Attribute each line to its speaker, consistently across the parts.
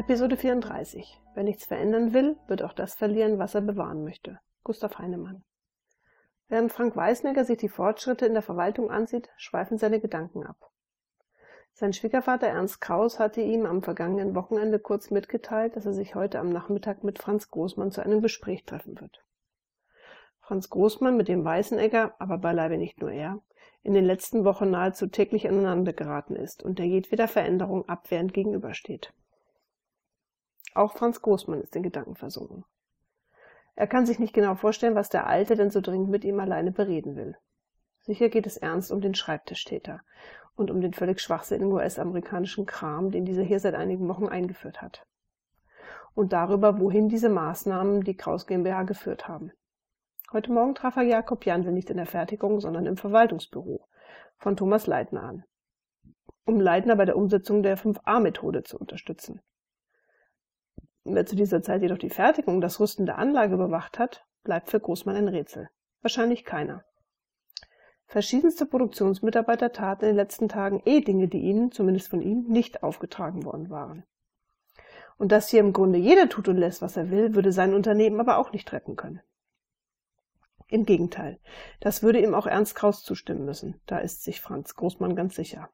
Speaker 1: Episode 34. Wer nichts verändern will, wird auch das verlieren, was er bewahren möchte. Gustav Heinemann. Während Frank Weißnecker sich die Fortschritte in der Verwaltung ansieht, schweifen seine Gedanken ab. Sein Schwiegervater Ernst Kraus hatte ihm am vergangenen Wochenende kurz mitgeteilt, dass er sich heute am Nachmittag mit Franz Großmann zu einem Gespräch treffen wird. Franz Großmann, mit dem Weißenegger, aber beileibe nicht nur er, in den letzten Wochen nahezu täglich aneinander geraten ist und der jedweder Veränderung abwehrend gegenübersteht. Auch Franz Großmann ist in Gedanken versunken. Er kann sich nicht genau vorstellen, was der Alte denn so dringend mit ihm alleine bereden will. Sicher geht es ernst um den Schreibtischtäter und um den völlig schwachsinnigen US-amerikanischen Kram, den dieser hier seit einigen Wochen eingeführt hat. Und darüber, wohin diese Maßnahmen die Kraus GmbH geführt haben. Heute Morgen traf er Jakob Jandl nicht in der Fertigung, sondern im Verwaltungsbüro von Thomas Leitner an, um Leitner bei der Umsetzung der 5a-Methode zu unterstützen. Wer zu dieser Zeit jedoch die Fertigung, das Rüsten der Anlage überwacht hat, bleibt für Großmann ein Rätsel. Wahrscheinlich keiner. Verschiedenste Produktionsmitarbeiter taten in den letzten Tagen eh Dinge, die ihnen, zumindest von ihm, nicht aufgetragen worden waren. Und dass hier im Grunde jeder tut und lässt, was er will, würde sein Unternehmen aber auch nicht retten können. Im Gegenteil, das würde ihm auch Ernst Kraus zustimmen müssen, da ist sich Franz Großmann ganz sicher.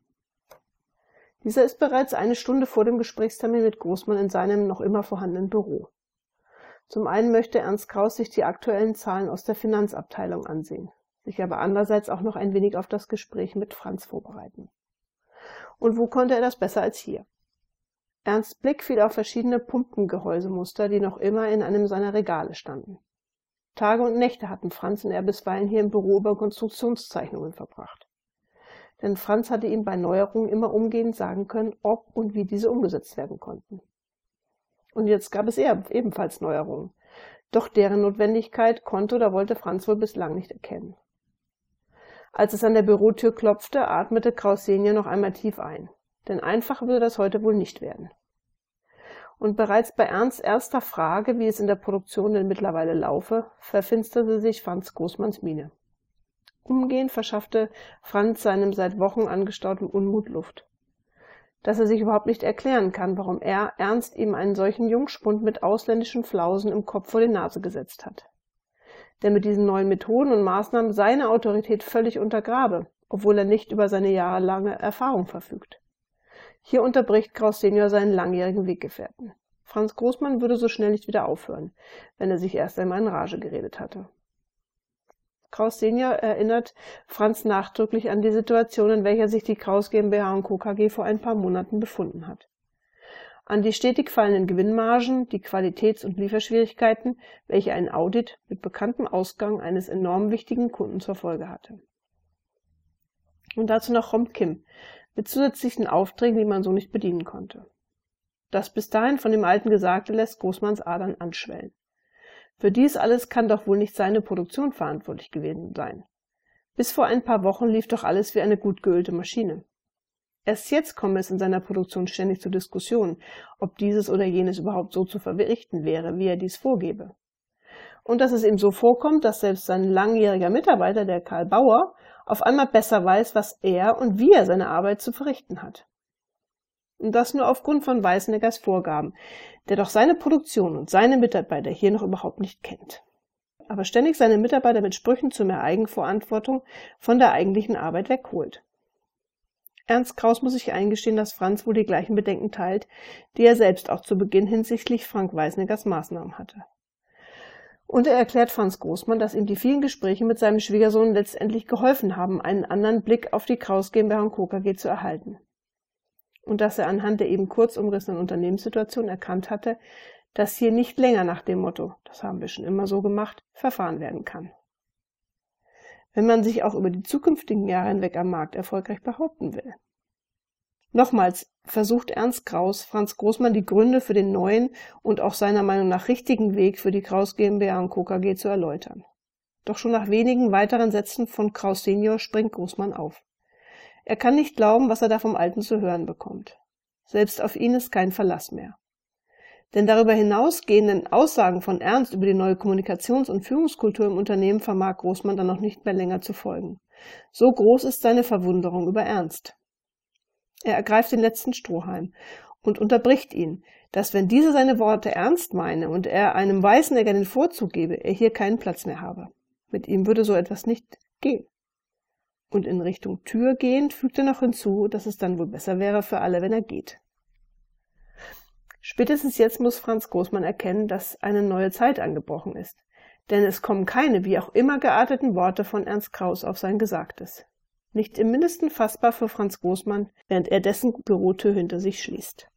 Speaker 1: Dieser ist bereits eine Stunde vor dem Gesprächstermin mit Großmann in seinem noch immer vorhandenen Büro. Zum einen möchte Ernst Kraus sich die aktuellen Zahlen aus der Finanzabteilung ansehen, sich aber andererseits auch noch ein wenig auf das Gespräch mit Franz vorbereiten. Und wo konnte er das besser als hier? Ernst Blick fiel auf verschiedene Pumpengehäusemuster, die noch immer in einem seiner Regale standen. Tage und Nächte hatten Franz und er bisweilen hier im Büro über Konstruktionszeichnungen verbracht denn Franz hatte ihm bei Neuerungen immer umgehend sagen können, ob und wie diese umgesetzt werden konnten. Und jetzt gab es ebenfalls Neuerungen. Doch deren Notwendigkeit konnte oder wollte Franz wohl bislang nicht erkennen. Als es an der Bürotür klopfte, atmete Kraus Senior noch einmal tief ein. Denn einfach würde das heute wohl nicht werden. Und bereits bei Ernsts erster Frage, wie es in der Produktion denn mittlerweile laufe, verfinsterte sich Franz Großmanns Miene. Umgehend verschaffte Franz seinem seit Wochen angestauten Unmut Luft. Dass er sich überhaupt nicht erklären kann, warum er Ernst ihm einen solchen Jungspund mit ausländischen Flausen im Kopf vor die Nase gesetzt hat. Der mit diesen neuen Methoden und Maßnahmen seine Autorität völlig untergrabe, obwohl er nicht über seine jahrelange Erfahrung verfügt. Hier unterbricht Kraus Senior seinen langjährigen Weggefährten. Franz Großmann würde so schnell nicht wieder aufhören, wenn er sich erst einmal in Rage geredet hatte. Kraus Senior erinnert Franz nachdrücklich an die Situation, in welcher sich die Kraus GmbH und Co. KG vor ein paar Monaten befunden hat. An die stetig fallenden Gewinnmargen, die Qualitäts- und Lieferschwierigkeiten, welche ein Audit mit bekanntem Ausgang eines enorm wichtigen Kunden zur Folge hatte. Und dazu noch Rom Kim mit zusätzlichen Aufträgen, die man so nicht bedienen konnte. Das bis dahin von dem Alten Gesagte lässt Großmanns Adern anschwellen. Für dies alles kann doch wohl nicht seine Produktion verantwortlich gewesen sein. Bis vor ein paar Wochen lief doch alles wie eine gut geölte Maschine. Erst jetzt komme es in seiner Produktion ständig zur Diskussion, ob dieses oder jenes überhaupt so zu verrichten wäre, wie er dies vorgebe. Und dass es ihm so vorkommt, dass selbst sein langjähriger Mitarbeiter, der Karl Bauer, auf einmal besser weiß, was er und wie er seine Arbeit zu verrichten hat. Und das nur aufgrund von Weißneggers Vorgaben, der doch seine Produktion und seine Mitarbeiter hier noch überhaupt nicht kennt. Aber ständig seine Mitarbeiter mit Sprüchen zu mehr Eigenverantwortung von der eigentlichen Arbeit wegholt. Ernst Kraus muss sich eingestehen, dass Franz wohl die gleichen Bedenken teilt, die er selbst auch zu Beginn hinsichtlich Frank Weißneggers Maßnahmen hatte. Und er erklärt Franz Großmann, dass ihm die vielen Gespräche mit seinem Schwiegersohn letztendlich geholfen haben, einen anderen Blick auf die Kraus GmbH und Co. KG zu erhalten und dass er anhand der eben kurz umrissenen Unternehmenssituation erkannt hatte, dass hier nicht länger nach dem Motto, das haben wir schon immer so gemacht, verfahren werden kann. Wenn man sich auch über die zukünftigen Jahre hinweg am Markt erfolgreich behaupten will. Nochmals versucht Ernst Kraus, Franz Großmann die Gründe für den neuen und auch seiner Meinung nach richtigen Weg für die Kraus GmbH und Co. KG zu erläutern. Doch schon nach wenigen weiteren Sätzen von Kraus Senior springt Großmann auf. Er kann nicht glauben, was er da vom Alten zu hören bekommt. Selbst auf ihn ist kein Verlass mehr. Denn darüber hinausgehenden Aussagen von Ernst über die neue Kommunikations- und Führungskultur im Unternehmen vermag Großmann dann noch nicht mehr länger zu folgen. So groß ist seine Verwunderung über Ernst. Er ergreift den letzten Strohhalm und unterbricht ihn, dass wenn dieser seine Worte ernst meine und er einem Weißenegger den Vorzug gebe, er hier keinen Platz mehr habe. Mit ihm würde so etwas nicht gehen. Und in Richtung Tür gehend fügt er noch hinzu, dass es dann wohl besser wäre für alle, wenn er geht. Spätestens jetzt muss Franz Großmann erkennen, dass eine neue Zeit angebrochen ist. Denn es kommen keine, wie auch immer gearteten Worte von Ernst Kraus auf sein Gesagtes. Nicht im mindesten fassbar für Franz Großmann, während er dessen Bürotür hinter sich schließt.